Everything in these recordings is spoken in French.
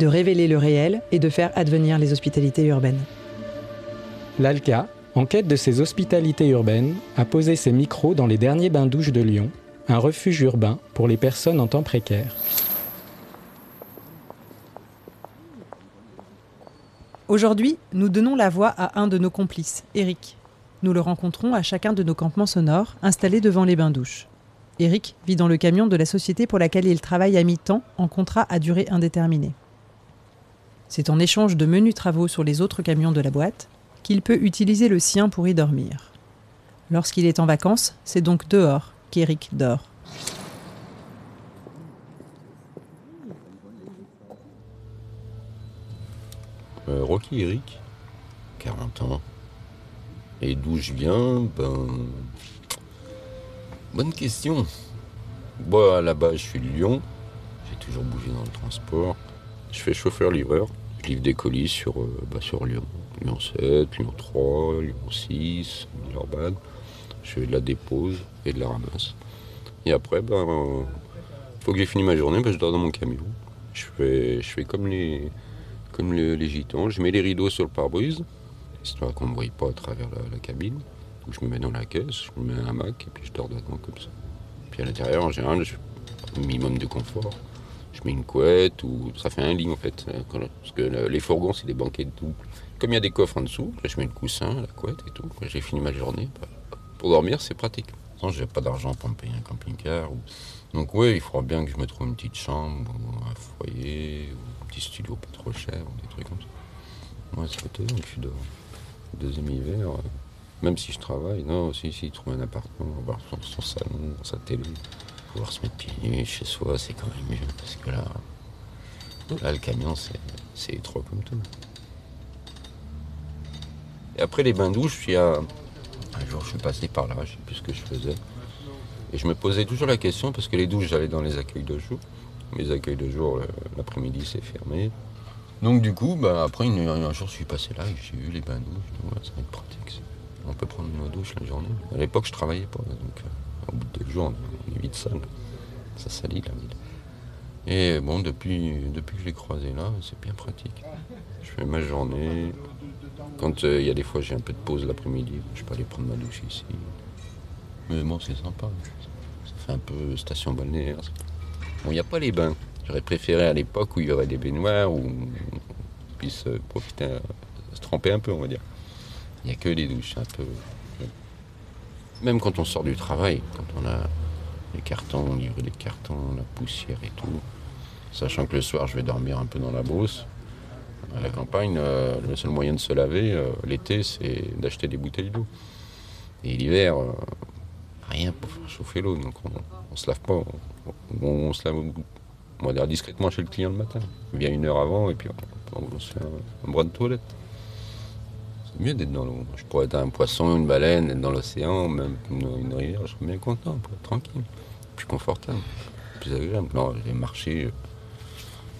de révéler le réel et de faire advenir les hospitalités urbaines. l'ALCA, en quête de ses hospitalités urbaines, a posé ses micros dans les derniers bains-douches de Lyon, un refuge urbain pour les personnes en temps précaire. Aujourd'hui, nous donnons la voix à un de nos complices, Eric. Nous le rencontrons à chacun de nos campements sonores installés devant les bains-douches. Eric vit dans le camion de la société pour laquelle il travaille à mi-temps en contrat à durée indéterminée. C'est en échange de menus travaux sur les autres camions de la boîte qu'il peut utiliser le sien pour y dormir. Lorsqu'il est en vacances, c'est donc dehors qu'Eric dort. Euh, Rocky Eric, 40 ans. Et d'où je viens Ben. Bonne question. Bon, base, je suis de Lyon. J'ai toujours bougé dans le transport. Je fais chauffeur-livreur. Je livre des colis sur, euh, bah, sur Lyon. Lyon 7, Lyon 3, Lyon 6, Villeurbanne. Je fais de la dépose et de la ramasse. Et après, ben, euh, faut que j'ai fini ma journée, ben, je dors dans mon camion. Je fais, je fais comme les, comme le- les gitans. Je mets les rideaux sur le pare-brise, histoire qu'on ne me voie pas à travers la, cabine. Je me mets dans la caisse, je me mets un hamac et puis je dors dedans comme ça. Puis à l'intérieur, en général, je un minimum de confort. Je mets une couette ou ça fait un lit en fait. euh, Parce que le- les fourgons, c'est des banquettes doubles. Comme il y a des coffres en dessous, là, je mets le coussin, la couette et tout. J'ai fini ma journée, bah, pour dormir, c'est pratique. Sans, j'ai pas d'argent pour me payer un camping-car. Donc oui, il faudra bien que je me trouve une petite chambre ou un foyer ou un petit studio pas trop cher ou des trucs comme ça. Ouais, c'est étonnant que je suis dehors. Deuxième hiver, euh, même si je travaille, non, si, si, trouver un appartement, son, son salon, sa télé, pouvoir se mettre pieds nus chez soi, c'est quand même mieux. Parce que là, là le camion, c'est, étroit comme tout. Et après les bains-douches, il y a. Un jour, je suis passé par là, je sais plus ce que je faisais. Et je me posais toujours la question, parce que les douches, j'allais dans les accueils de jour. Mes accueils de jour, le- l'après-midi, c'est fermé. Donc du coup, bah, après, un jour, je suis passé là et j'ai vu les bains-douches. Je dis, ouais, ça va être pratique. On peut prendre nos douches la journée. À l'époque, je travaillais pas. Donc euh, au bout de deux jours, on est vite sale. Ça salit la ville. Et bon, depuis, que je l'ai croisé là, c'est bien pratique. Je fais ma journée. Quand euh, il y a des fois, j'ai un peu de pause l'après-midi, je peux aller prendre ma douche ici. Mais bon, c'est sympa. Ça fait un peu station balnéaire. Bon, il n'y a pas les bains. J'aurais préféré à l'époque où il y aurait des baignoires, où on puisse euh, profiter, euh, se tremper un peu, on va dire. Il n'y a que les douches, un peu. Même quand on sort du travail, quand on a les cartons, on livre les cartons, la poussière et tout. Sachant que le soir, je vais dormir un peu dans la brousse. À la campagne, euh, le seul moyen de se laver euh, l'été, c'est d'acheter des bouteilles d'eau. Et l'hiver, euh, rien pour faire chauffer l'eau. Donc on, on se lave pas. On, on- on se lave, on va discrètement chez le client le matin. On vient une heure avant et puis on, se fait un bras de toilette. C'est mieux d'être dans l'eau. Je pourrais être un poisson, une baleine, être dans l'océan, même une, rivière, je serais bien content, tranquille. Plus confortable, plus agréable. Non, les marchés, euh,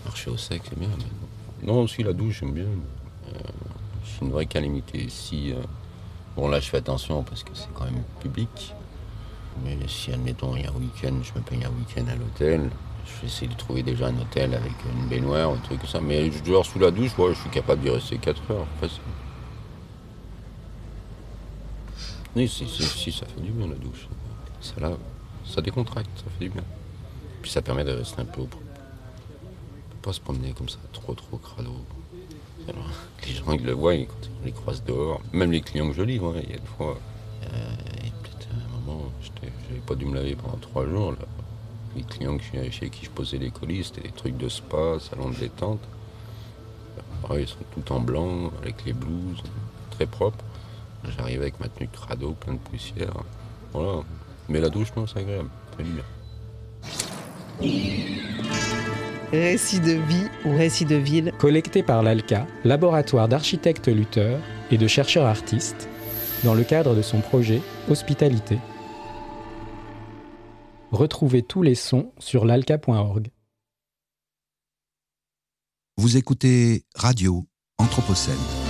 marcher au sec, c'est bien. non. Non, aussi la douche, j'aime bien. Euh, c'est une vraie calamité. Si, euh, bon, là, je fais attention parce que c'est quand même public. Mais si, admettons, il y a un week-end, je me paye un week-end à l'hôtel, je vais essayer de trouver déjà un hôtel avec une baignoire, un truc comme ça. Mais je sous la douche, je suis capable d'y rester 4 heures. Oui, si, si, si, ça fait du bien la douche. Ça lave, ça décontracte, ça fait du bien. Puis ça permet de rester un peu au propre. Pas se promener comme ça, trop trop crado. Les gens ils le voient ils- quand on les croise dehors, même les clients que je livre, hein, il y a des fois. euh, peut-être à un moment, j'avais pas dû me laver pendant trois jours. Là. Les clients que chez qui je posais les colis, c'était des trucs de spa, salon de détente. Ouais, ils sont tout en blanc, avec les blouses, très propres. J'arrive avec ma tenue de crado, plein de poussière. Voilà. Mais la douche, non, c'est agréable. Ça du bien. récits de vie ou récits de ville. collectés par l'ALCA, laboratoire d'architectes lutteurs et de chercheurs artistes, dans le cadre de son projet Hospitalité. Retrouvez tous les sons sur l'alca.org. Vous écoutez Radio Anthropocène.